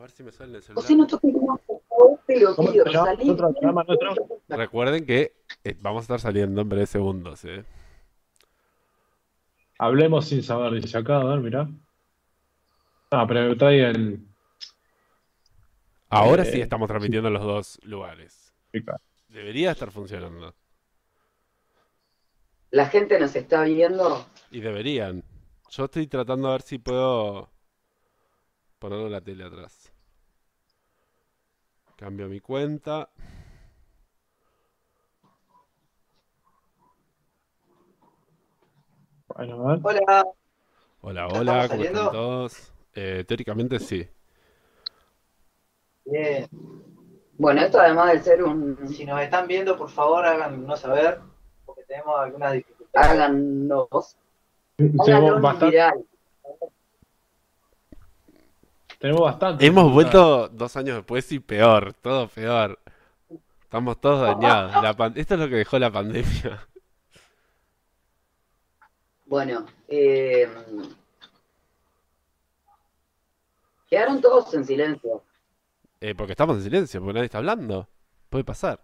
ver si me sale el O celular. Recuerden que eh, vamos a estar saliendo en breves segundos, ¿eh? Hablemos sin saber, dice acá, a ver, mirá. Ah, pero me trae el. Ahora Eh, sí estamos transmitiendo en los dos lugares. Debería estar funcionando. La gente nos está viendo. Y deberían. Yo estoy tratando a ver si puedo ponerle la tele atrás. Cambio mi cuenta. Bueno, a ver. Hola. Hola, ¿Ya hola, estamos ¿cómo están todos? Eh, teóricamente sí. Bien. Bueno, esto además de ser un. Si nos están viendo, por favor, háganos saber, porque tenemos algunas dificultades. Háganos. Háganos bastante. viral. Tenemos bastante. Hemos vuelto dos años después y peor, todo peor. Estamos todos dañados. La pan- Esto es lo que dejó la pandemia. Bueno, eh, quedaron todos en silencio. Eh, porque estamos en silencio, porque nadie está hablando. Puede pasar.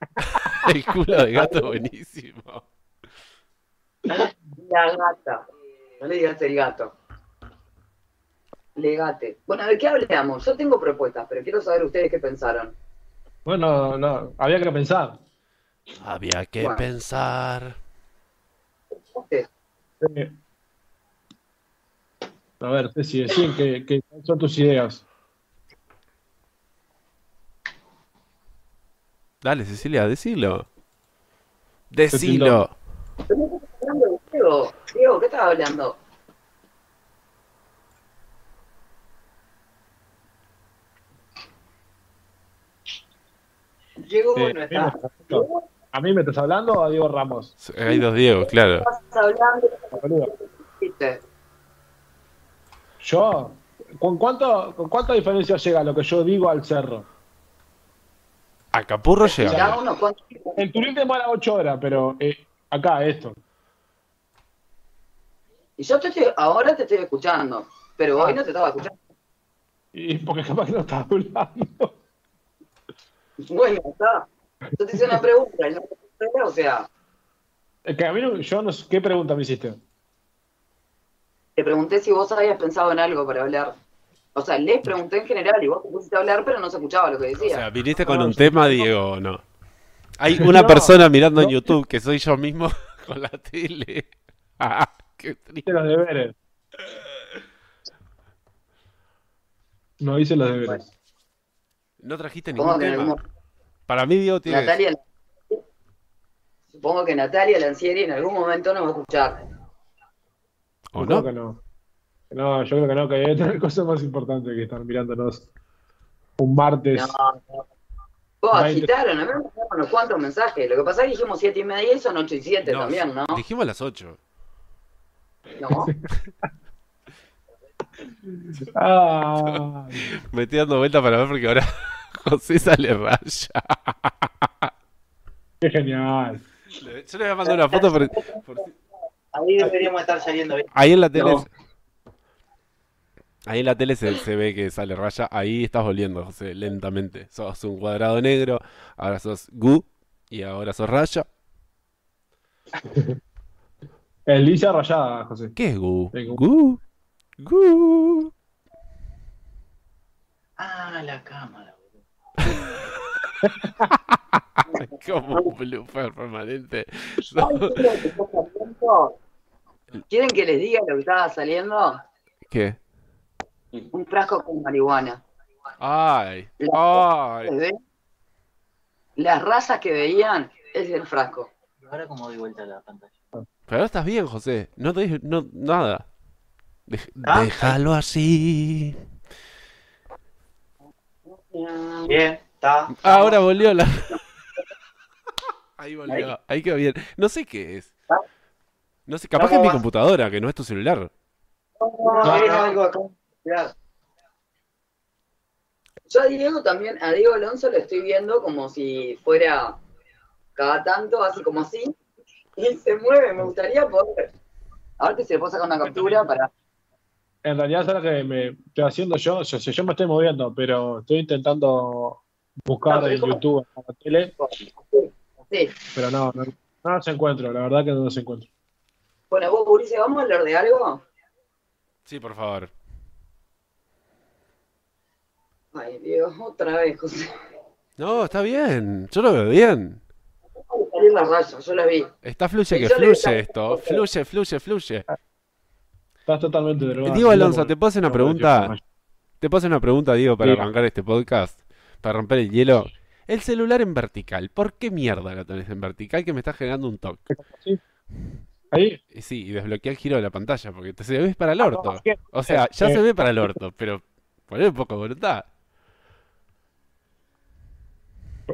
El culo de gato es buenísimo. La gata. No le digas el gato. Legate. Bueno, ¿de qué hablamos? Yo tengo propuestas, pero quiero saber ustedes qué pensaron. Bueno, no, había que pensar. Había que Bueno. pensar. Eh, A ver, Ceci, decían que, que son tus ideas. Dale, Cecilia, decilo. Decilo. hablando de Diego. Diego, ¿qué estás hablando? Llegó Eh, no está. ¿A mí me estás hablando o a Diego Ramos? Hay dos Diego, claro. Estás hablando. Yo, ¿con, cuánto, ¿con cuánta diferencia llega lo que yo digo al cerro? A Capurro cuantos. En Turín demora 8 horas, pero eh, acá esto. Y yo te estoy, ahora te estoy escuchando, pero hoy no te estaba escuchando. Y porque capaz que no estás hablando. Bueno, está. Yo te hice una pregunta, no o sea, Es que a mí no- yo no sé, ¿qué pregunta me hiciste? te pregunté si vos habías pensado en algo para hablar. O sea, les pregunté en general y vos te pusiste a hablar, pero no se escuchaba lo que O decía. sea, ¿viniste con No, un tema, Diego, o no? Hay una No, persona mirando en. YouTube que soy yo mismo con la tele. Ah, qué triste. Hice los deberes. No hice los deberes. No trajiste ningún tema. algún Para mí, Diego tiene que- Natalia, supongo que Natalia Lancieri en algún momento nos va a escuchar. ¿O Yo creo no? que no. No, yo creo que no, que hay otra cosa más importante que estar mirándonos un martes. No, no. Vos agitaron, a mí me mandaron unos cuantos mensajes. Lo que pasa es que dijimos siete y media y son ocho y siete No, también, ¿no? Dijimos a las 8. No. Ah, Me estoy dando vuelta para ver porque ahora José sale raya. qué genial. Yo le voy a mandar una foto por, por- Ahí deberíamos estar saliendo bien. Ahí en la tele. No. Ahí en la tele se, se ve que sale raya. Ahí estás volviendo, José, lentamente. Sos un cuadrado negro, ahora sos Gu y ahora sos raya. Elisa rayada, José. ¿Qué es Gu. Gu. Gu. Ah, la cámara. Como un blooper permanente. ¿Quieren que les diga lo que estaba saliendo? ¿Qué? Un frasco con marihuana. Ay, ay. ¿Se ve? Las razas que veían es el frasco. Ahora como doy vuelta a la pantalla. Pero ahora estás bien, José. No te dije no, nada. Dej- ¿Ah? Déjalo así. Bien, está. Ahora volvió la. Ahí volvió. Ahí quedó bien. No sé qué es. No sé, capaz que es mi computadora, que no es tu celular. No, es algo acá. Claro. Yo a Diego también, a Diego Alonso lo estoy viendo como si fuera cada tanto, así como así, y se mueve. Me gustaría poder. A ver si se le puedo sacar una captura para. En realidad es algo que me estoy haciendo yo. Yo, yo me estoy moviendo, pero estoy intentando buscar en YouTube, en la tele, Sí. pero no, no, no los encuentro. La verdad que no los encuentro. Bueno, vos, Ulises, ¿vamos a hablar de algo? Sí, por favor. Ay, Dios, otra vez, José. No, está bien. Yo lo veo bien. Vamos a salir las rayas, yo la vi. Está fluye que Yo fluye esto. Fluye, fluye, fluye. Estás totalmente drogado. Diego Alonso, ¿te puedo hacer una pregunta? Te puedo hacer una pregunta, Diego, para arrancar este podcast, para romper el hielo. El celular en vertical, ¿por qué mierda lo tenés en vertical que me está generando un toque? ¿Sí? Ahí. Sí, y desbloquea el giro de la pantalla, porque te se ve para el orto. no, ¿qué? O sea, ya Eh, se ve para el orto, pero poner un poco de voluntad.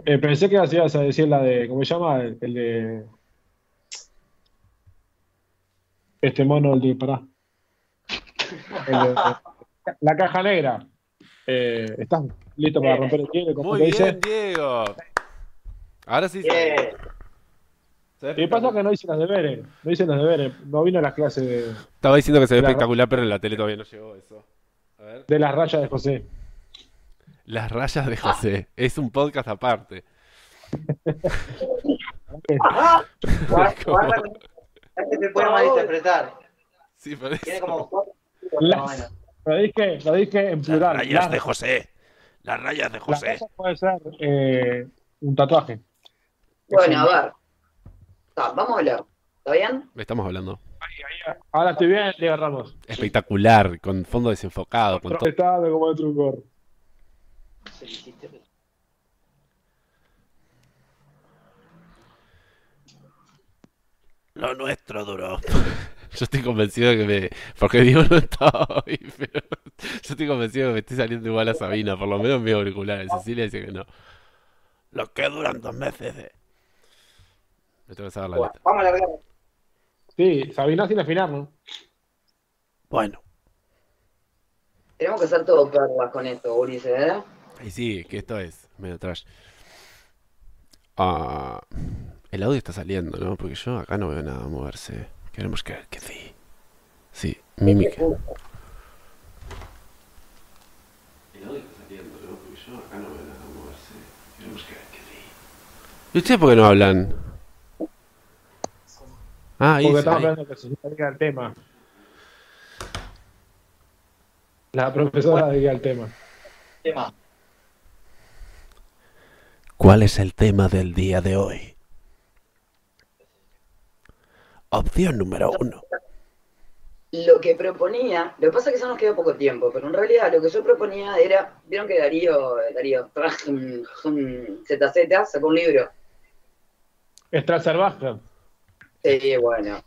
Eh, pensé que ibas a decir la de, ¿cómo se llama? El, el de. Este mono, el de. Pará. El de- la caja negra. Eh, ¿Estás listo para romper el hielo? ¿Cómo Muy te dice? bien, Diego. Ahora sí. Bien. ¿Sabés Y pasa que no hice los deberes. No hice los deberes. No vino a las clases de, Estaba diciendo que se ve La- espectacular, pero en la tele todavía no llegó eso. A ver. de las rayas de José. Las rayas de José. Es un podcast aparte. Es que se puede malinterpretar. Sí, parece. Tiene como Lo dije, lo dije en plural. Las- José. Las rayas de las rayas puede ser eh, un tatuaje. Bueno, a ver. Está, vamos a hablar. ¿Está bien? Estamos hablando. Ahora estoy bien, Diego Ramos. Espectacular, con fondo desenfocado, con todo. Como el trucor. Se lo hiciste, pero- Lo nuestro duró. Yo estoy convencido de que me. Porque Diego no está hoy, pero. Yo estoy convencido de que me estoy saliendo igual a Sabina, por lo menos en mi auricular. Cecilia dice que no. Los que duran dos meses. eh. Me tengo que saber la Bueno, letra. vamos a largar. Sí, Sabina sin afinar, ¿no? Bueno. Tenemos que hacer todo perlas con esto, Ulises, ¿eh? Y sí, que esto es medio trash. Ah, el audio está saliendo, ¿no? Porque yo acá no veo nada moverse. Queremos creer que sí. Sí, mímica. El audio está saliendo, ¿no? Porque yo acá no veo nada moverse. Queremos creer que sí. ¿Y ustedes por qué no hablan? Ah, ahí, Porque ahí. hablando que se diga el tema. La profesora diga el tema. Tema. ¿Cuál es el tema del día de hoy? Opción número uno. Lo que proponía, lo que pasa es que eso nos queda poco tiempo, pero en realidad lo que yo proponía era, vieron que Darío, Darío ZZ sacó un libro. Strasserbacher. Sí, bueno,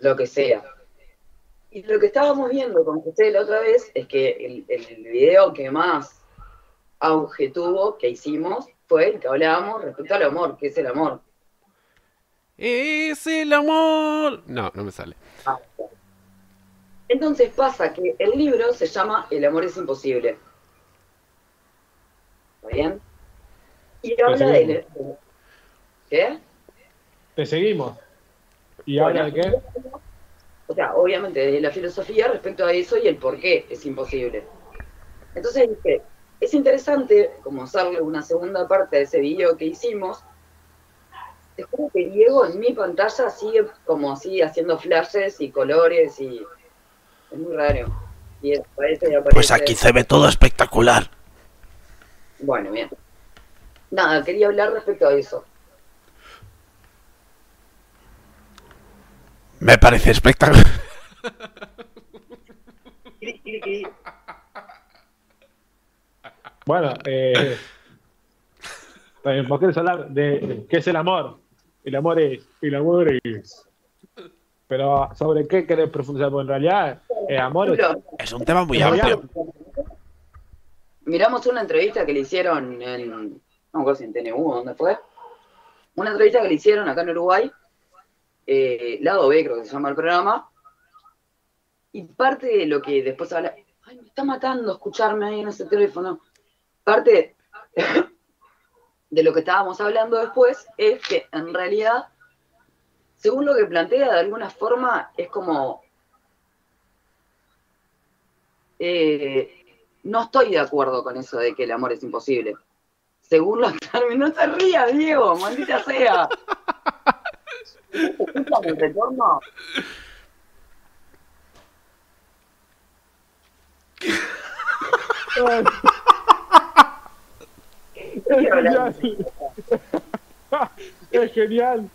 lo que sea. Y lo que estábamos viendo con José la otra vez es que el, el video que más auge tuvo, que hicimos, fue el que hablábamos respecto al amor, que es el amor. Es el amor. No, no me sale. Entonces pasa que el libro se llama El amor es imposible. ¿Está bien? Y habla seguimos. de... ¿Qué? Te seguimos. ¿Y Bueno. habla de qué? O sea, obviamente de la filosofía respecto a eso y el por qué es imposible. Entonces dije, es interesante como hacerle una segunda parte de ese video que hicimos. Te juro que Diego en mi pantalla sigue como así haciendo flashes y colores y es muy raro. Y aparece y aparece. Pues aquí se ve todo espectacular. Bueno, bien. Nada, quería hablar respecto a eso. Me parece espectacular. Kiri, kiri, kiri. Bueno, eh, también, ¿por qué quieres hablar de qué es el amor? El amor es, el amor es. Pero sobre qué querés profundizar, porque en realidad el amor es, Es un tema muy amplio. miramos una entrevista que le hicieron en, no me acuerdo si en TNU, ¿dónde fue? Una entrevista que le hicieron acá en Uruguay, eh, Lado B creo que se llama el programa, y parte de lo que después habla, ay, me está matando escucharme ahí en ese teléfono, parte de lo que estábamos hablando después es que en realidad, según lo que plantea de alguna forma, es como eh, no estoy de acuerdo con eso de que el amor es imposible. Según los términos, no te rías, Diego, maldita sea. ¿Escuchan el retorno? Es genial. es genial.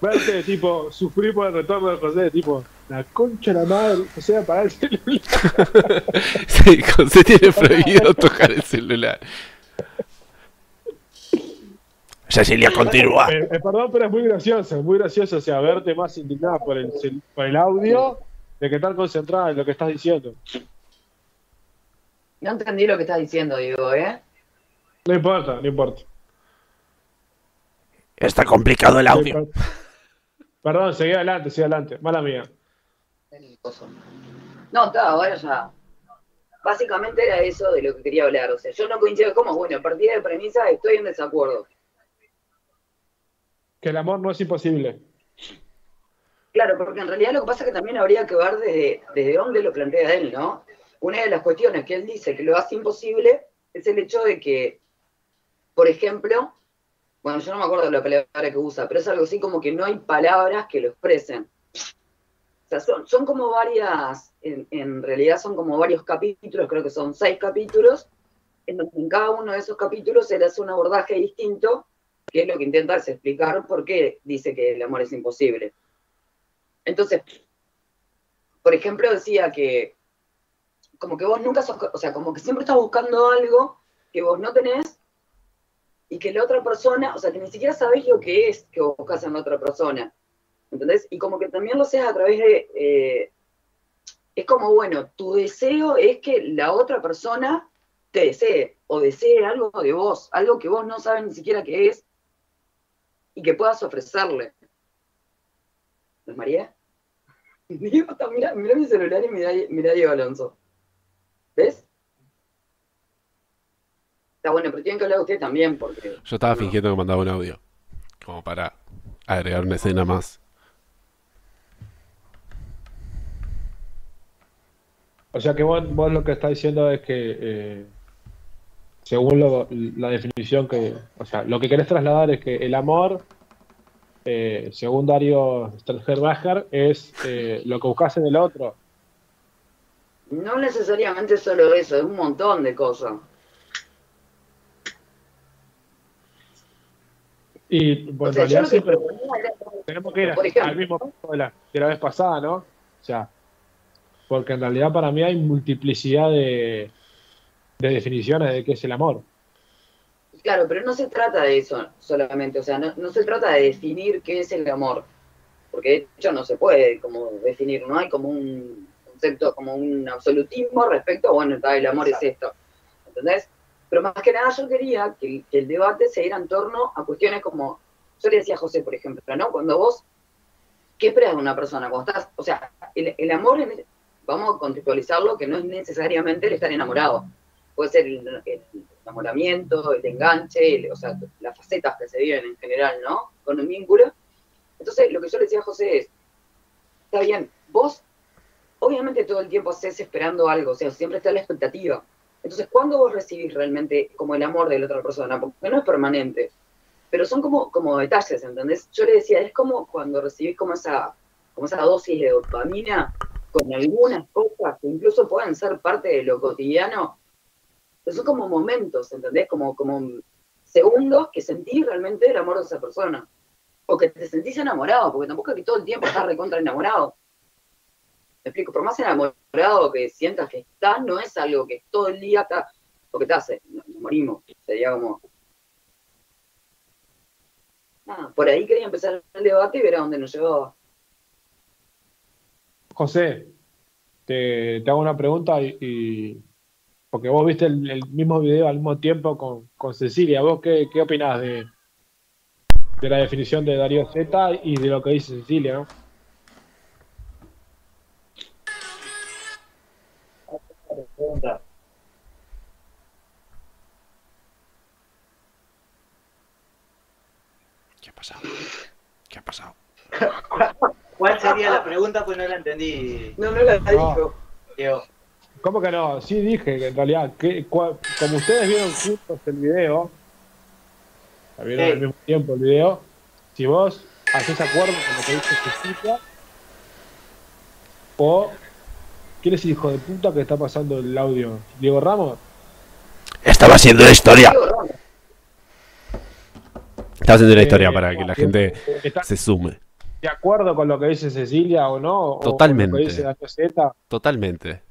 Verte, tipo, sufrir por el retorno de José, tipo, la concha de la madre, José, apagar el celular. Sí, José tiene prohibido tocar el celular. Cecilia, continúa. Eh, eh, perdón, pero es muy gracioso, es muy gracioso, o sea, verte más indignada por el, por el audio de que estar concentrada en lo que estás diciendo. No entendí lo que estás diciendo, Diego, ¿eh? No importa, no importa. Está complicado el audio. Perdón, seguí adelante, seguí adelante. Mala mía. No, está, ahora ya. Básicamente era eso de lo que quería hablar. O sea, yo no coincido. ¿Cómo? Bueno, a partir de premisa estoy en desacuerdo. Que el amor no es imposible. Claro, porque en realidad lo que pasa es que también habría que ver desde, desde dónde lo plantea él, ¿no? Una de las cuestiones que él dice que lo hace imposible es el hecho de que, por ejemplo, bueno, yo no me acuerdo de la palabra que usa, pero es algo así como que no hay palabras que lo expresen. O sea, son, son como varias, en, realidad son como varios capítulos, creo que son seis capítulos, en donde en cada uno de esos capítulos él hace un abordaje distinto, que es lo que intenta es explicar por qué dice que el amor es imposible. Entonces, por ejemplo, decía que como que vos nunca sos, o sea, como que siempre estás buscando algo que vos no tenés y que la otra persona, o sea, que ni siquiera sabés lo que es que vos buscas en la otra persona. ¿Entendés? Y como que también lo haces a través de... eh, es como, bueno, tu deseo es que la otra persona te desee o desee algo de vos, algo que vos no sabes ni siquiera qué es y que puedas ofrecerle. ¿No es María? Diego, mira, mi celular y mira, mira Diego Alonso. ¿Ves? Está bueno, pero tienen que hablar ustedes también, porque Yo estaba fingiendo que mandaba un audio. Como para agregar una escena más. O sea que vos, vos lo que estás diciendo es que, eh, según lo- la definición que, o sea, lo que querés trasladar es que el amor, eh, según Dario Stelzberger, es eh, lo que buscas en el otro. no necesariamente solo eso, es un montón de cosas. Y bueno, O sea, en realidad que siempre era- tenemos que ir ejemplo. al mismo punto de la, de la vez pasada, ¿no? O sea, porque en realidad para mí hay multiplicidad de, de definiciones de qué es el amor. Claro, pero no se trata de eso solamente, o sea, no, no se trata de definir qué es el amor, porque de hecho no se puede como definir, no hay como un concepto, como un absolutismo respecto a, bueno, está, el amor es esto, ¿entendés? Pero más que nada yo quería que, el- el debate se diera en torno a cuestiones como, yo le decía a José, por ejemplo, ¿no? Cuando vos, ¿qué esperas de una persona? Cuando estás, o sea, el, el amor, en- vamos a contextualizarlo, que no es necesariamente el estar enamorado, puede ser el, el enamoramiento, el enganche, el- o sea, las facetas que se viven en general, ¿no? Con un vínculo. Entonces, lo que yo le decía a José es, está bien, vos obviamente todo el tiempo haces esperando algo, o sea, siempre está la expectativa. Entonces, ¿cuándo vos recibís realmente como el amor de la otra persona? Porque no es permanente, pero son como, como detalles, ¿entendés? Yo le decía, es como cuando recibís como esa, como esa dosis de dopamina con algunas cosas que incluso pueden ser parte de lo cotidiano, pero son como momentos, ¿entendés? Como, como segundos que sentís realmente el amor de esa persona. O que te sentís enamorado, porque tampoco es que todo el tiempo estás recontra enamorado. Me explico, por más enamorado que sientas que estás, no es algo que todo el día está, porque te hace, nos morimos, sería como... Ah, por ahí quería empezar el debate y ver a dónde nos llevaba. José, te, hago una pregunta y, porque vos viste el, el mismo video al mismo tiempo con, con Cecilia. ¿Vos qué, qué opinás de, de la definición de Darío Z y de lo que dice Cecilia? ¿no? Pregunta. ¿Qué ha pasado? ¿Qué ha pasado? ¿Cuál sería la pregunta? Pues no la entendí, No, no la dijo. Diego. ¿Cómo que no? Sí dije que en realidad, que, cua- como ustedes vieron juntos el video, la vieron Sí. al mismo tiempo el video, si vos haces acuerdo con lo que dice Cecilia, o ¿quién es el hijo de puta que está pasando el audio? ¿Diego Ramos? Estaba haciendo una historia. Estaba haciendo una Eh, historia para que la gente ¿Está se sume. de acuerdo con lo que dice Cecilia o no? O- Totalmente. O, lo que dice Daño Z, Totalmente.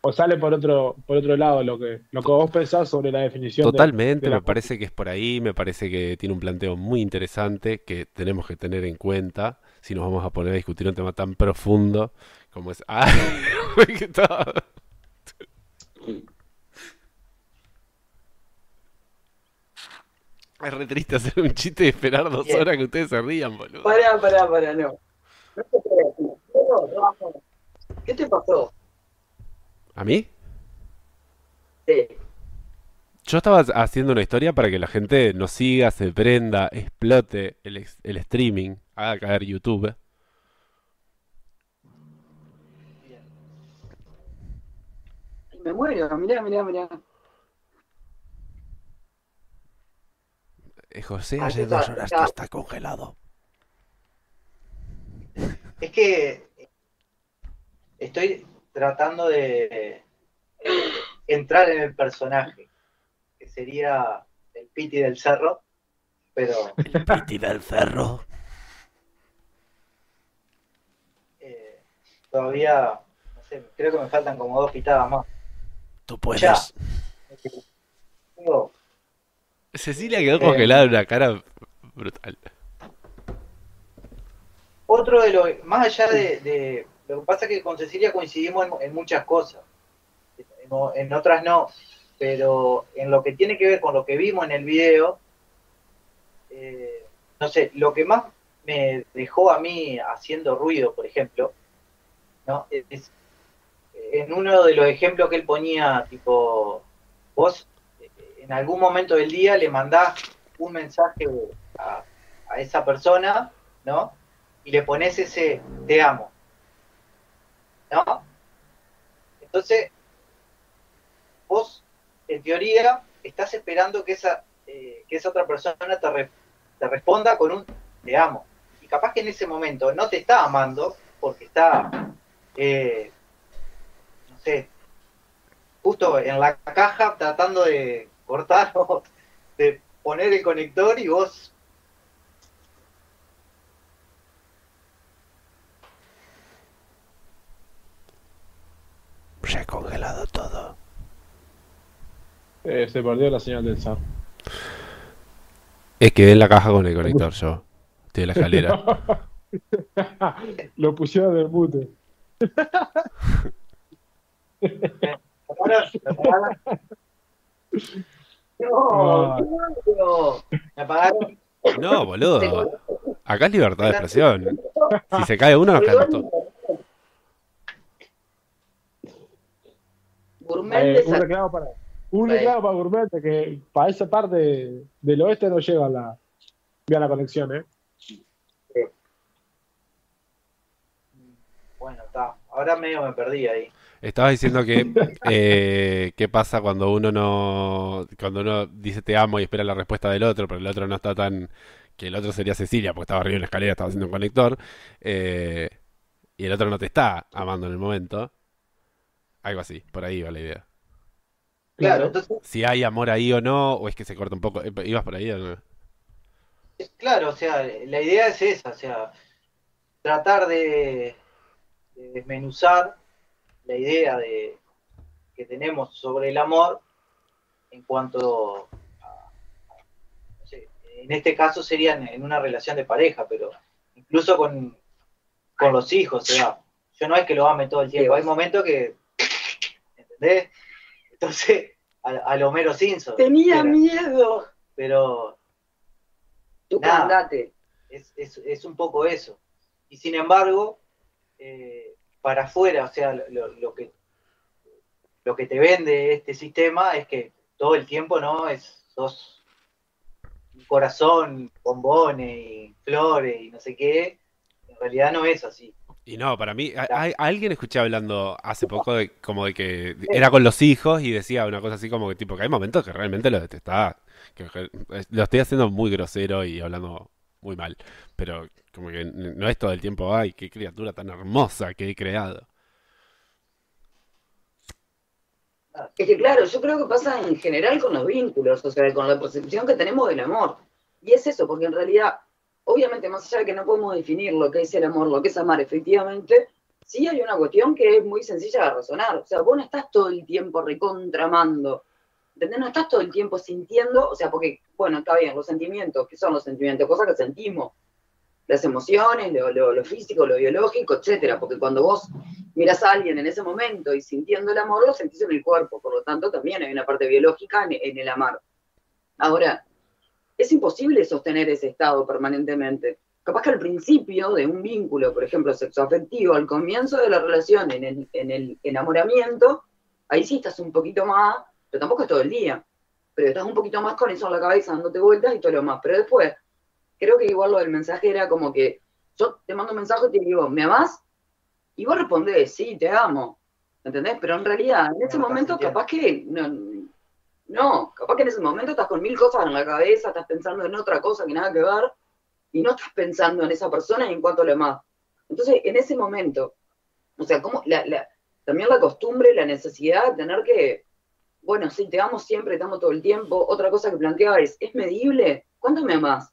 o sale por otro por otro lado lo que lo que vos pensás sobre la definición de- Totalmente, de la me parece que es por ahí, me parece que tiene un planteo muy interesante que tenemos que tener en cuenta si nos vamos a poner a discutir un tema tan profundo como es... ¡Ah! ¿qué tal? Es re triste hacer un chiste y esperar dos Bien. horas que ustedes se rían, boludo. Pará, pará, pará, no. No te creas, no. ¿Qué te pasó? ¿A mí? Sí. Yo estaba haciendo una historia para que la gente nos siga, se prenda, explote el, streaming, haga caer YouTube. Ay, me muero, mirá, mirá, mirá. José, Ah, hace está, dos horas está. que está congelado. Es que estoy tratando de entrar en el personaje, que sería el Piti del Cerro, pero Piti del cerro. eh, todavía, no sé, creo que me faltan como dos pitadas más. Tú puedes. Ya. Digo, Cecilia quedó Eh. congelada en una cara brutal. Otro de los, más allá de, de- lo que pasa es que con Cecilia coincidimos en, en muchas cosas, en, en otras no, pero en lo que tiene que ver con lo que vimos en el video, eh, no sé, lo que más me dejó a mí haciendo ruido, por ejemplo, ¿no? es en uno de los ejemplos que él ponía, tipo, vos eh, en algún momento del día le mandás un mensaje a, esa persona, ¿no? y le pones ese te amo. ¿No? Entonces, vos, en teoría, estás esperando que esa, eh, que esa otra persona te, re- te responda con un te amo. Y capaz que en ese momento no te está amando porque está, eh, no sé, justo en la caja tratando de cortar o de poner el conector y vos Se ha congelado todo. Eh, se perdió la señal del SAR. Es que en la caja con el conector yo. Estoy en la escalera. Lo pusieron del mute. Ahora, me apagaron, No, no. me apagaron. No, boludo. Acá es libertad de expresión. Si se cae uno, nos caemos todos. Eh, un reclamo para un reclamo para Gourmet que para esa parte del oeste no llega la vía la conexión, ¿eh? Bueno, está. Ahora medio me perdí ahí. Estabas diciendo que eh, qué pasa cuando uno no, cuando uno dice te amo y espera la respuesta del otro, pero el otro no está tan, que el otro sería Cecilia, porque estaba arriba en la escalera, estaba haciendo un conector, eh, y el otro no te está amando en el momento. Algo así, por ahí va la idea. Claro, entonces, Si hay amor ahí o no, o es que se corta un poco. Eh, ¿Ibas por ahí o no? es- claro, o sea, la idea es esa, o sea, tratar de, de desmenuzar la idea de que tenemos sobre el amor en cuanto a, no sé, en este caso sería en, una relación de pareja, pero incluso con, con los hijos, o sea, yo no es que lo ame todo el tiempo, hay momentos que, ¿entendés? Entonces, a, a lo Homero Simpson. Tenía era, miedo. Pero Tú Nada. es, es, es un poco eso. Y sin embargo, eh, para afuera, o sea, lo, lo que, lo que te vende este sistema es que todo el tiempo, ¿no? Es, sos un corazón, bombones y flores y no sé qué. En realidad no es así. Y no, para mí, a, a- a alguien escuché hablando hace poco de como de que era con los hijos y decía una cosa así como que tipo que hay momentos que realmente lo detestaba, que que lo estoy haciendo muy grosero y hablando muy mal, pero como que no es todo el tiempo, ay, qué criatura tan hermosa que he creado. Es que claro, yo creo que pasa en general con los vínculos, o sea, con la percepción que tenemos del amor. Y es eso, porque en realidad, obviamente, más allá de que no podemos definir lo que es el amor, lo que es amar, efectivamente, sí hay una cuestión que es muy sencilla de razonar. O sea, vos no estás todo el tiempo recontramando, ¿entendés? No estás todo el tiempo sintiendo, o sea, porque, bueno, está bien, los sentimientos, ¿qué son los sentimientos? Cosas que sentimos. Las emociones, lo, físico, lo biológico, etcétera. Porque cuando vos miras a alguien en ese momento y sintiendo el amor, lo sentís en el cuerpo. Por lo tanto, también hay una parte biológica en, el amar. Ahora, es imposible sostener ese estado permanentemente. Capaz que al principio de un vínculo, por ejemplo, sexoafectivo, al comienzo de la relación, en el, en el enamoramiento, ahí sí estás un poquito más, pero tampoco es todo el día, pero estás un poquito más con eso en la cabeza, dándote vueltas y todo lo más. Pero después, creo que igual lo del mensaje era como que yo te mando un mensaje y te digo, ¿me amás? Y vos respondés, sí, te amo. ¿Entendés? Pero en realidad, en ese No momento, capaz que no, no, capaz que en ese momento estás con mil cosas en la cabeza, estás pensando en otra cosa que nada que ver, y no estás pensando en esa persona y en cuanto a lo demás. Entonces, en ese momento, o sea, como la, la- también la costumbre, la necesidad de tener que, bueno, sí, te amo siempre, te amo todo el tiempo. Otra cosa que planteaba es, ¿es medible? ¿Cuánto me amás?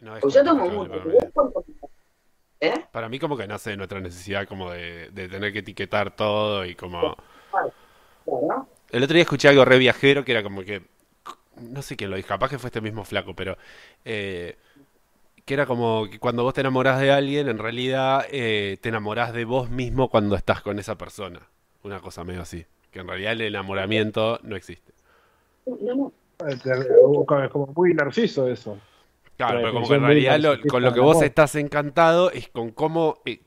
No es Pues yo tomo mucho. ¿Eh? Para mí como que nace de nuestra necesidad como de, de tener que etiquetar todo y como... Claro. El otro día escuché algo re viajero que era como que, no sé quién lo dijo, capaz que fue este mismo flaco, pero eh, que era como que cuando vos te enamorás de alguien, en realidad eh, te enamorás de vos mismo cuando estás con esa persona. Una cosa medio así, que en realidad el enamoramiento no existe. No, no. Es como muy narciso eso. Claro, La pero como que en realidad lo- con lo que vos estás encantado es con cómo, eh,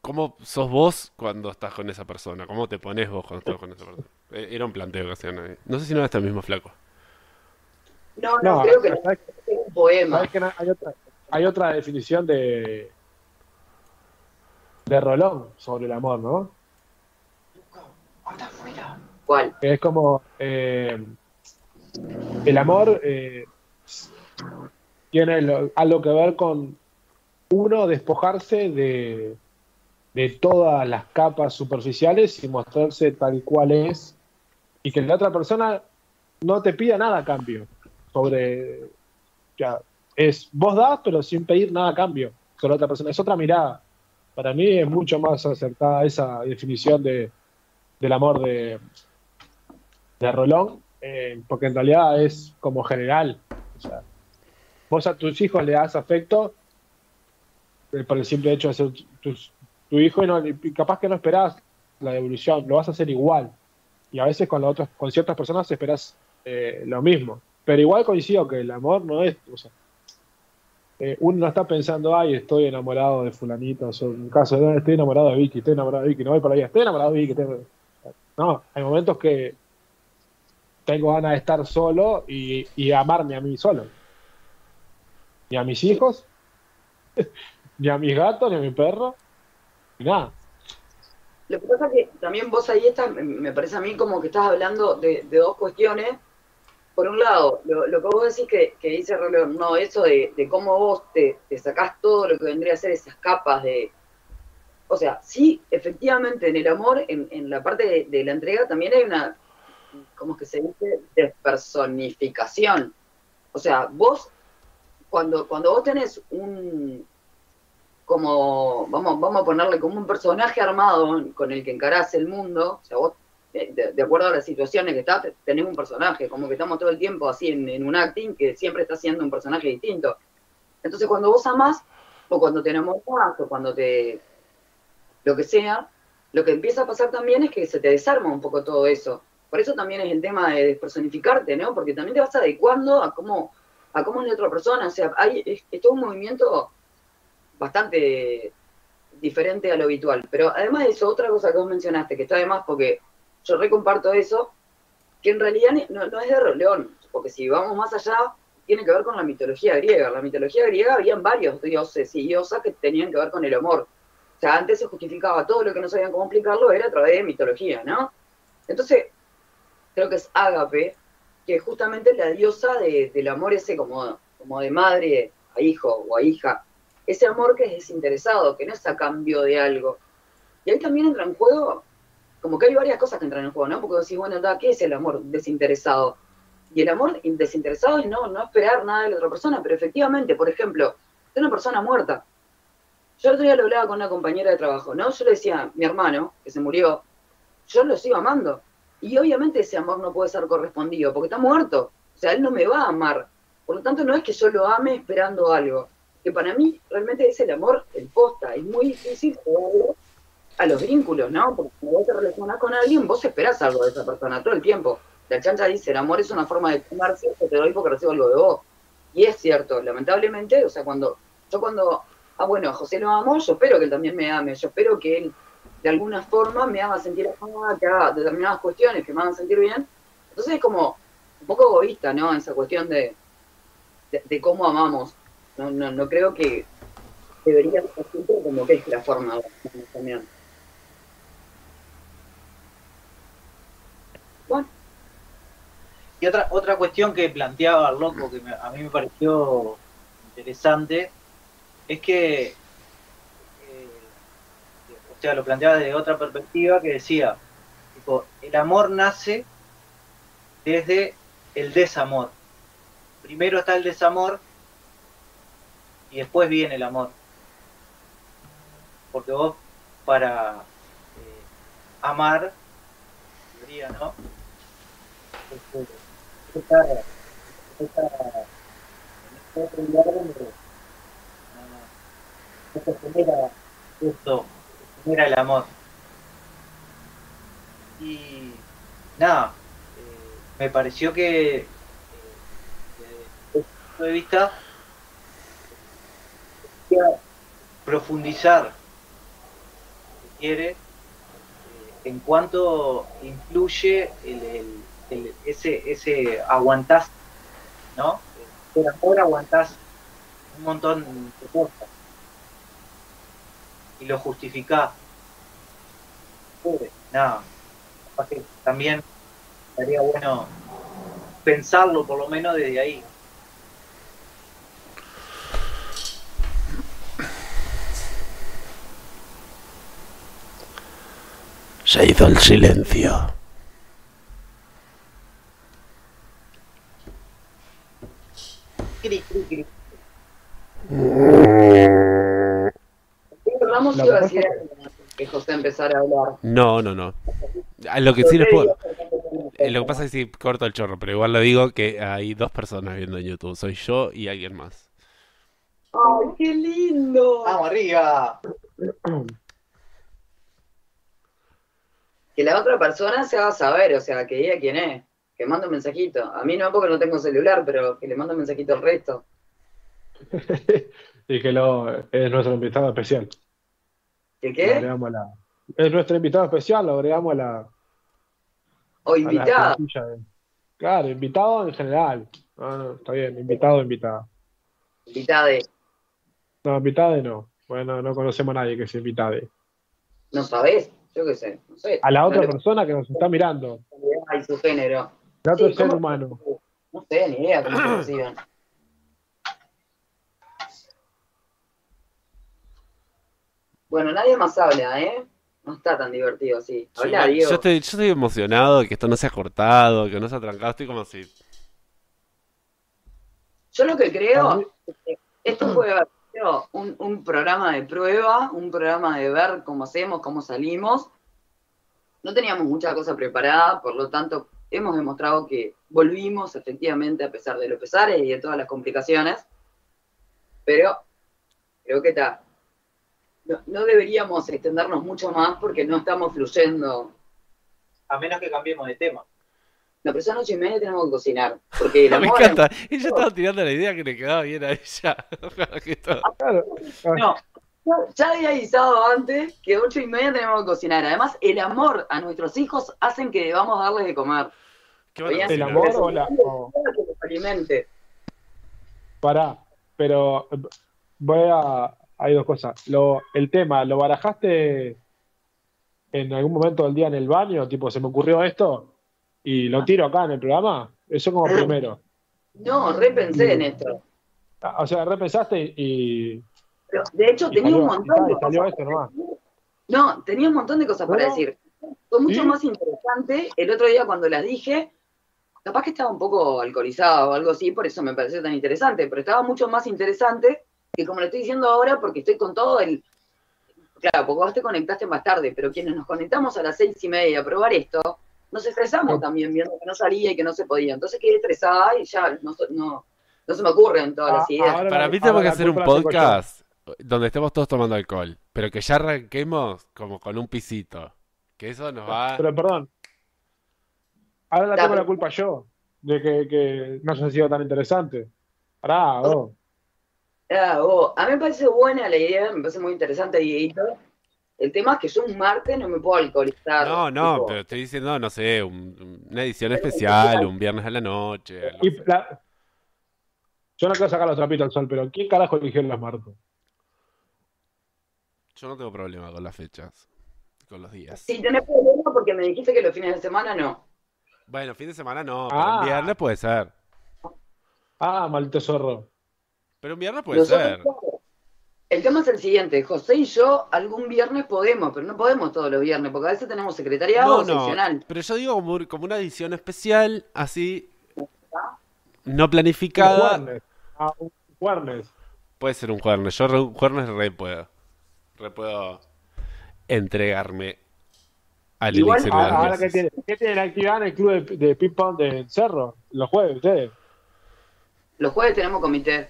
cómo sos vos cuando estás con esa persona, cómo te pones vos cuando estás con esa persona. Eh, Era un planteo que hacían ahí. No sé si no era este mismo flaco. No, no, No, creo que no. ¿sabes, Es un poema. sabes que hay, otra, hay otra definición de, de Rolón sobre el amor, ¿no? Es como eh, el amor eh, tiene lo- algo que ver con uno despojarse de, de todas las capas superficiales y mostrarse tal cual es y que la otra persona no te pida nada a cambio sobre ya, es vos das pero sin pedir nada a cambio sobre la otra persona. Es otra mirada. Para mí es mucho más acertada esa definición de, del amor de, de Rolón, eh, porque en realidad es como general. O sea, vos a tus hijos le das afecto eh, por el simple hecho de ser tus- tu hijo y, no, capaz que no esperás la devolución, lo vas a hacer igual. Y a veces con, la otras, con ciertas personas esperás eh, lo mismo. Pero igual coincido que el amor no es... O sea, eh, uno no está pensando, ay, estoy enamorado de fulanito, o en un caso, "No, estoy enamorado de Vicky, estoy enamorado de Vicky, no voy por ahí, estoy enamorado de Vicky. estoy- No, hay momentos que tengo ganas de estar solo y, amarme a mí solo. Ni a mis hijos, ni a mis gatos, ni a mi perro, ni nada. Lo que pasa es que también vos ahí estás, me- parece a mí como que estás hablando de, dos cuestiones. Por un lado, lo, que vos decís que, dice Rolón, no, eso de, de cómo vos te, te sacás todo lo que vendría a ser esas capas de... O sea, sí, efectivamente, en el amor, en, en la parte de, la entrega también hay una, ¿cómo es que se dice? Despersonificación. O sea, vos, cuando, cuando vos tenés un, como, vamos, vamos a ponerle como un personaje armado con el que encarás el mundo, o sea, vos, eh, de, acuerdo a las situaciones que estás, tenés un personaje, como que estamos todo el tiempo así en, en un acting que siempre está siendo un personaje distinto. Entonces, cuando vos amás, o cuando te enamoras, o cuando te, lo que sea, lo que empieza a pasar también es que se te desarma un poco todo eso. Por eso también es el tema de despersonificarte, ¿no? Porque también te vas adecuando a cómo, a cómo es la otra persona. O sea, hay, es, es todo un movimiento bastante diferente a lo habitual. Pero además de eso, otra cosa que vos mencionaste, que está de más porque yo recomparto eso, que en realidad no, no es de Roleón, porque si vamos más allá, tiene que ver con la mitología griega. La mitología griega habían varios dioses y diosas que tenían que ver con el amor. O sea, antes se justificaba todo lo que no sabían cómo explicarlo, era a través de mitología, ¿no? Entonces, creo que es Ágape, que es justamente la diosa de- del amor ese como, como de madre a hijo o a hija. Ese amor que es desinteresado, que no es a cambio de algo. Y ahí también entra en juego, como que hay varias cosas que entran en juego, ¿no? Porque decís, bueno, ¿qué es el amor desinteresado? Y el amor desinteresado es no, no esperar nada de la otra persona, pero efectivamente, por ejemplo, de una persona muerta. Yo el otro día lo hablaba con una compañera de trabajo, ¿no? Yo le decía, mi hermano, que se murió, yo lo sigo amando. Y obviamente ese amor no puede ser correspondido, porque está muerto. O sea, él no me va a amar. Por lo tanto, no es que yo lo ame esperando algo. Que para mí realmente es el amor el posta. Es muy difícil jugarlo a los vínculos, ¿no? Porque cuando vos te relacionás con alguien, vos esperás algo de esa persona todo el tiempo. La chancha dice, el amor es una forma de tomarse, yo te doy porque recibo algo de vos. Y es cierto, lamentablemente, o sea, cuando yo cuando, ah, bueno, José lo amo, yo espero que él también me ame, yo espero que él de alguna forma me haga sentir amada, que haga determinadas cuestiones que me hagan sentir bien. Entonces es como un poco egoísta, ¿no? Esa cuestión de, de, cómo amamos. No, no, no creo que debería ser siempre como que es la forma también. Bueno, Y otra, otra cuestión que planteaba el loco, que a mí me pareció interesante, es que, eh, o sea, lo planteaba desde otra perspectiva, que decía, tipo, el amor nace desde el desamor. Primero está el desamor y después viene el amor. Porque vos, para eh, amar, debería, ¿no? Este, se genera esto, genera el amor. Y nada, eh, me pareció que eh, desde ese punto de vista profundizar si quiere eh, en cuanto influye el, el- el- ese, ese aguantás, ¿no? Por amor aguantás un montón de cosas y lo justificás. Pobre, Nada, que también estaría bueno pensarlo por lo menos desde ahí. Se hizo el silencio. Cri, cri, cri. Ramos La iba a decir que José empezara a hablar. No, no, no. Lo que sí les puedo... eh, Lo que pasa es que sí corto el chorro, pero igual lo digo que hay dos personas viendo en YouTube. Soy yo y alguien más. ¡Ay, qué lindo! ¡Vamos arriba! Que la otra persona se haga saber, o sea, que diga quién es. Que mande un mensajito. A mí no, porque no tengo celular, pero que le mande un mensajito al resto. y que lo, es nuestro invitado especial. ¿Qué qué? agregamos la- es nuestro invitado especial, lo agregamos a la, O la de- Claro, invitado en general. No, no, está bien, invitado, invitada. Invitada de. No, invitada no. Bueno, no conocemos a nadie que sea invitada. No sabés, yo qué sé. No sé. A la otra No le- persona que nos está mirando, Ay, su género. el otro Sí, ser humano. No sé, ni idea cómo se reciben. Bueno, nadie más habla, ¿eh? No está tan divertido así. Habla, yo, Diego. yo estoy, yo estoy emocionado de que esto no sea cortado, que no sea trancado. Estoy como si... Yo lo que creo es que esto puede haber sido un, un programa de prueba, un programa de ver cómo hacemos, cómo salimos. No teníamos mucha cosa preparada, por lo tanto, hemos demostrado que volvimos efectivamente a pesar de los pesares y de todas las complicaciones. Pero creo que está. No, no deberíamos extendernos mucho más porque no estamos fluyendo. A menos que cambiemos de tema. No, pero son ocho y media y tenemos que cocinar. Porque el Me encanta. Ella estaba tirando la idea que le quedaba bien a ella. Todo- Claro, No, Ya había avisado antes que ocho y media tenemos que cocinar. Además, el amor a nuestros hijos hacen que debamos darles de comer. ¿Qué van a Oigan, ¿El amor o la.? o- que los alimente. Pará, pero eh, voy a, hay dos cosas. Lo, el tema, ¿lo barajaste en algún momento del día en el baño? Tipo, se me ocurrió esto y lo tiro acá en el programa. Eso como primero. No, repensé en esto. Ah, O sea, repensaste y, Pero, de hecho, y tenía un montón de cosas. esto nomás. No, tenía un montón de cosas para decir. Fue mucho ¿Sí? más interesante el otro día cuando las dije. Capaz que estaba un poco alcoholizado o algo así, por eso me pareció tan interesante, pero estaba mucho más interesante que como lo estoy diciendo ahora, porque estoy con todo el. Claro, porque vos te conectaste más tarde, pero quienes nos conectamos a las seis y media a probar esto, nos estresamos Sí. también viendo que no salía y que no se podía. Entonces quedé estresada y ya no, no, no se me ocurren todas las Ah, ideas. ahora Para mí tenemos que hacer un podcast donde estemos todos tomando alcohol, pero que ya arranquemos como con un pisito. Que eso nos va. Pero perdón. Ahora la tengo la culpa yo de que, que no haya sido tan interesante. Pará, vos. Ah, oh, a mí me parece buena la idea, me parece muy interesante, Dieguito. El tema es que yo un martes no me puedo alcoholizar. No, no, tipo, pero estoy diciendo, no sé, un- una edición especial, un viernes a la noche. algo Y así. la- Yo no quiero sacar los trapitos al sol, pero ¿quién carajo eligió los martes? Yo no tengo problema con las fechas, con los días. Sí, tenés problema porque me dijiste que los fines de semana no. Bueno, fin de semana no, pero Ah. un viernes puede ser. Ah, maldito zorro. Pero un viernes puede Nosotros, ser. El tema es el siguiente, José y yo algún viernes podemos, pero no podemos todos los viernes, porque a veces tenemos secretariado No, no, seccional. pero yo digo como, como una edición especial, así, no Un planificada. jueves. Ah, un jueves. Puede ser un jueves. Yo re- un jueves re puedo. Re puedo entregarme al Igual, elixir de Ahora, que dioses. tiene, ¿qué tiene la actividad en el club de, de ping-pong de Cerro? Los jueves, ustedes. Los jueves tenemos comité.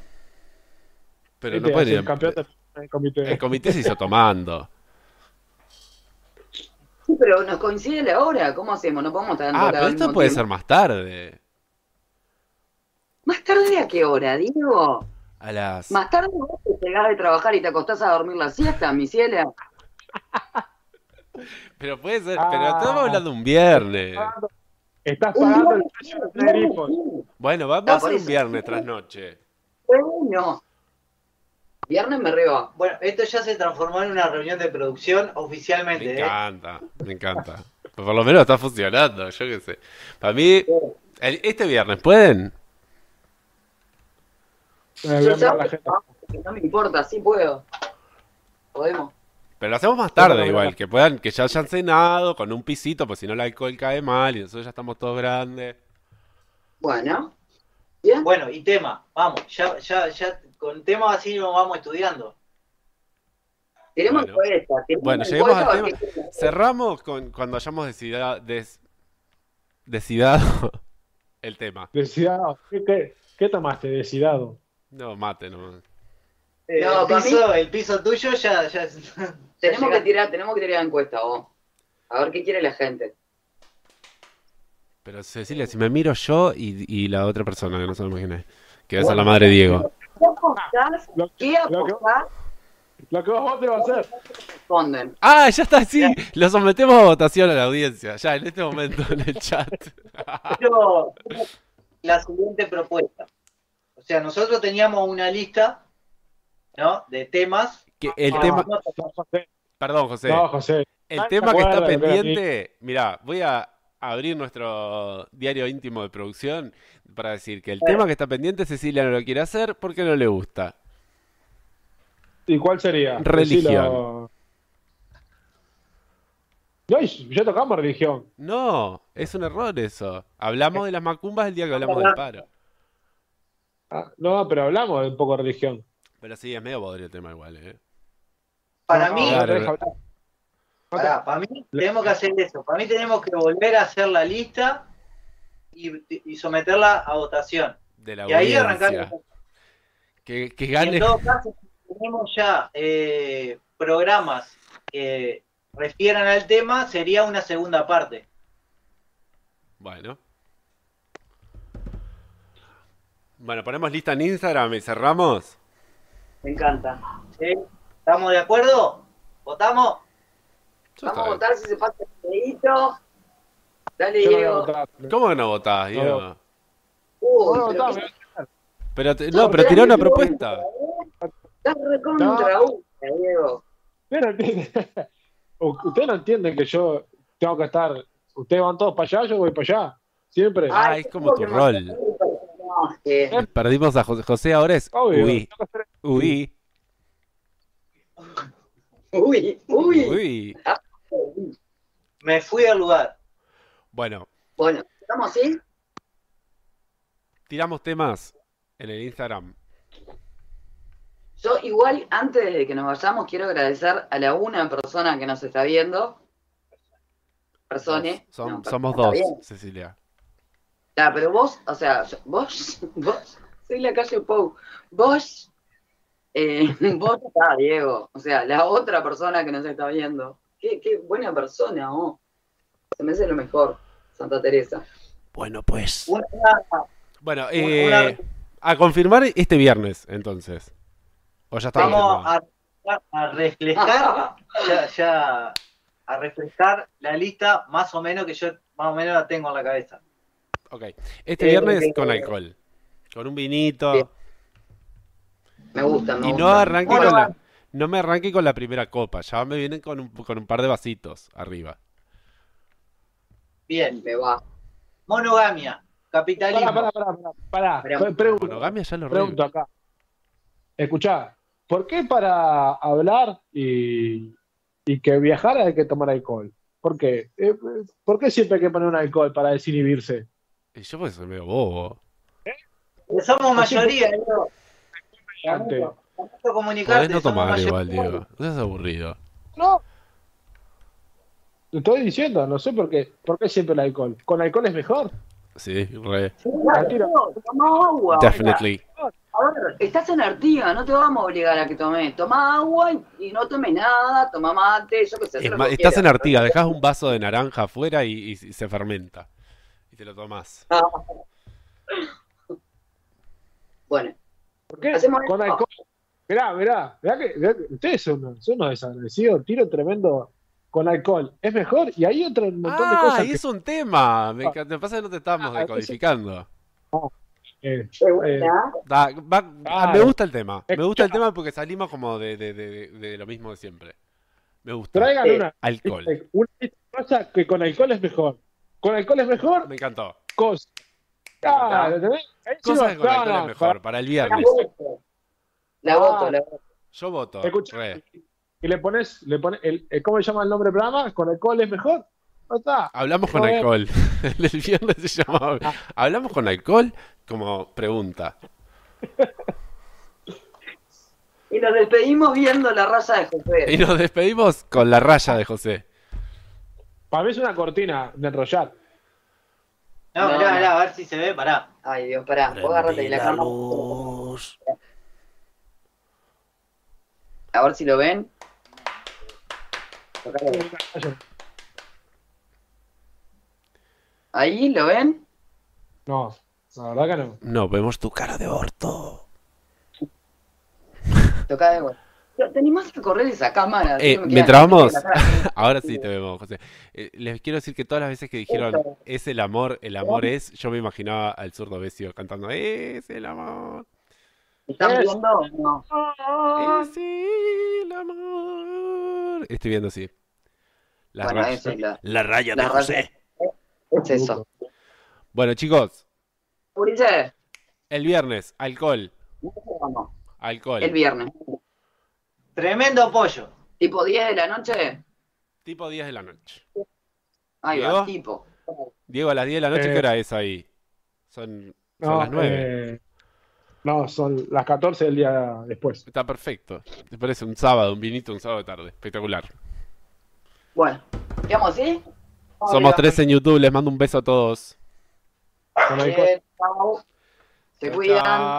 Pero no pueden el campeonato en el comité. El comité se hizo tomando. Sí, pero nos coincide la hora, ¿cómo hacemos? No podemos estar dando Ah, pero esto puede tiempo. ser más tarde. ¿Más tarde a qué hora, Diego? A las. Más tarde vos te llegás de trabajar y te acostás a dormir la siesta, mi ciela. Pero puede ser. Ah. Pero estamos hablando un viernes. Estás pagando el precio de. Bueno, va- Ah, vamos a hacer un viernes tras noche. Bueno, viernes me reba. Bueno, esto ya se transformó en una reunión de producción Me oficialmente, ¿eh? encanta, me encanta. Pero por lo menos está funcionando, yo qué sé. Para mí, el- este viernes, ¿pueden? Eh, Yo no, me importa, sí puedo. Podemos. Pero lo hacemos más tarde igual, que puedan, que ya hayan cenado con un pisito, pues si no el alcohol cae mal y nosotros ya estamos todos grandes. Bueno, bien. Bueno, y tema, vamos, ya, ya, ya, con temas así nos vamos estudiando. Tenemos Bueno. encuesta. tenemos Bueno, lleguemos al a tema. Cerramos con cuando hayamos decidido, des- decidado el tema. Decidado. ¿Qué, qué, qué tomaste? Decidado. No, mate, no. Eh, No, el, para piso, el piso tuyo ya, ya, Tenemos que tirar, tenemos que tirar encuesta, vos. A ver qué quiere la gente. Pero Cecilia, si me miro yo y, y la otra persona, que no se lo imaginé, que va a ser la madre Diego. ¿Qué apostás? Lo, ¿Qué lo que, apostás? lo que vos te vas a hacer. Responden. Ah, ya está, sí, lo sometemos a votación a la audiencia, ya en este momento en el chat. Pero la siguiente propuesta. O sea, nosotros teníamos una lista, ¿no? De temas. Que el Ah, tema, No, No, José. perdón, José, No, José. el Ay, tema que está pendiente, mira, voy a abrir nuestro diario íntimo de producción para decir que el tema que está pendiente Cecilia no lo quiere hacer porque no le gusta. ¿Y cuál sería? Religión. Decilo. No, ya tocamos religión. No, es un error eso. Hablamos de las macumbas el día que hablamos del paro. Ah, no, pero hablamos de un poco de religión. Pero sí, es medio podrido el tema igual, ¿eh? para mí, Claro. pará, para mí tenemos que hacer eso. Para mí tenemos que volver a hacer la lista y, y someterla a votación. De la Y ahí arrancar. Que, que Y gane. en todo caso, si tenemos ya eh, programas que refieran al tema, sería una segunda parte. Bueno. Bueno, ponemos lista en Instagram y cerramos. Me encanta. ¿Sí? ¿Estamos de acuerdo? ¿Votamos? Yo Vamos a votar si se pasa el dedito. Dale, Yo no voy a Diego. votar. ¿Cómo que no votás, Diego? Uy, No, pero no, qué- no, Pero te- no, pero tirá una propuesta. Estás recontra U, Diego. Usted no entiende, usted no entiende que yo tengo que estar. Ustedes van todos para allá, yo voy para allá. Siempre. Ah, es como tu rol. No, es que- Perdimos a José. José ahora es Obvio. Uy. tengo que hacer- Uy. Uy, uy. Uy. Me fui al lugar. Bueno, Bueno, ¿estamos así? tiramos temas en el Instagram. Yo igual, antes de que nos vayamos, quiero agradecer a la una persona que nos está viendo. No, somos dos, bien. Cecilia. Ya, pero vos, o sea, yo- vos, vos, soy la calle Pou. Vos, eh, vos está, Diego. O sea, la otra persona que nos está viendo. Qué, qué buena persona, oh. Se me hace lo mejor, Santa Teresa. Bueno, pues. Una, Bueno, una- eh, a confirmar este viernes, entonces. O ya está vamos a, a refrescar, ya, ya, a refrescar la lista más o menos que yo más o menos la tengo en la cabeza. Ok. Este Eh, viernes eh, con alcohol. Con un vinito. Bien. Me gusta, me Y gusta. no arranque Bueno, con la, no me arranque con la primera copa. Ya me vienen con un, con un par de vasitos arriba. Bien, Me va. monogamia, capitalismo. Pará, pará, pará, pará, pará. Pará. Pre- Pregunto, Monogamia ya lo pregunto re... acá. Escuchá, ¿por qué para hablar y, y que viajar hay que tomar alcohol? ¿Por qué? Eh, ¿Por qué siempre hay que poner un alcohol para desinhibirse? Y yo pues soy medio bobo. Somos mayoría, Diego. Antes. Tanto comunicarte, Podés no tomar igual, Diego. No seas aburrido. No. Te estoy diciendo, no sé por qué. ¿Por qué siempre el alcohol? ¿Con alcohol es mejor? Sí, re. Claro. Toma agua. Definitely. A ver, estás en Artigas, no te vamos a obligar a que tomes. Toma agua y, y no tomes nada, toma mate, yo qué sé. haz Es lo más, que estás en. Artigas, dejas un vaso de naranja afuera y, y- y se fermenta. Y te lo tomás. Bueno, ¿Por qué? Hacemos Con esto. alcohol. Mirá, mirá, mirá que, mirá que ustedes son, unos- son unos desagradecidos, tiro tremendo con alcohol. Es mejor y hay otro montón de Ah, cosas y que es un tema. Me. Me pasa que no te estamos Ah, decodificando. eh, eh. Da- va- me gusta el tema. Me gusta el tema porque salimos como de, de- de- de lo mismo de siempre. Me gusta. traigan una, Alcohol. una cosa que con alcohol es mejor. Con alcohol es mejor, Me encantó. cosa. Ahí sí Cosas con alcohol es mejor. Para el viernes. La voto. La Ah. voto, la voto. Yo voto. Escucha, re. Y le pones, le pones el, el- ¿cómo se llama el nombre del programa? Con alcohol es mejor. No está. Hablamos con Joder. alcohol. El viernes se llamaba. Hablamos con alcohol como pregunta. Y nos despedimos viendo la raza de José. Y nos despedimos con la raya de José. Para mí es una cortina de enrollar. No, No, mirá, a ver si se ve, pará. Ay, Dios, pará, vos agárrate la cámara. A ver si lo ven. Ahí, ¿lo ven? No, la verdad que no. No, vemos tu cara de orto. Toca de vuelta. Pero, ¿Te animás a correr esa cámara? Eh, No me queda mientras vamos, ahora sí te vemos, José. Eh, les quiero decir que todas las veces que dijeron Eso. es el amor, el amor es, yo me imaginaba al zurdo Besio cantando es el amor, ¿Están Es- viendo o no? es el amor. Estoy viendo así. La Bueno, raya, es la- la raya la de raya. José. Es eso. Bueno, chicos, Ulises, el viernes, alcohol, vamos. alcohol. El viernes. Tremendo pollo. ¿Tipo 10 de la noche? Tipo 10 de la noche. Ahí ¿Diego? va, tipo. Diego, a las 10 de la noche, Eh, ¿qué hora es ahí? Son, son No, las 9. eh, no, son las 14 del día después. Está perfecto. Te parece un sábado, un vinito, un sábado de tarde. Espectacular. Bueno, ¿quedamos así? Somos tres en YouTube, les mando un beso a todos. Bien, chao. Se Chao, cuidan. chao.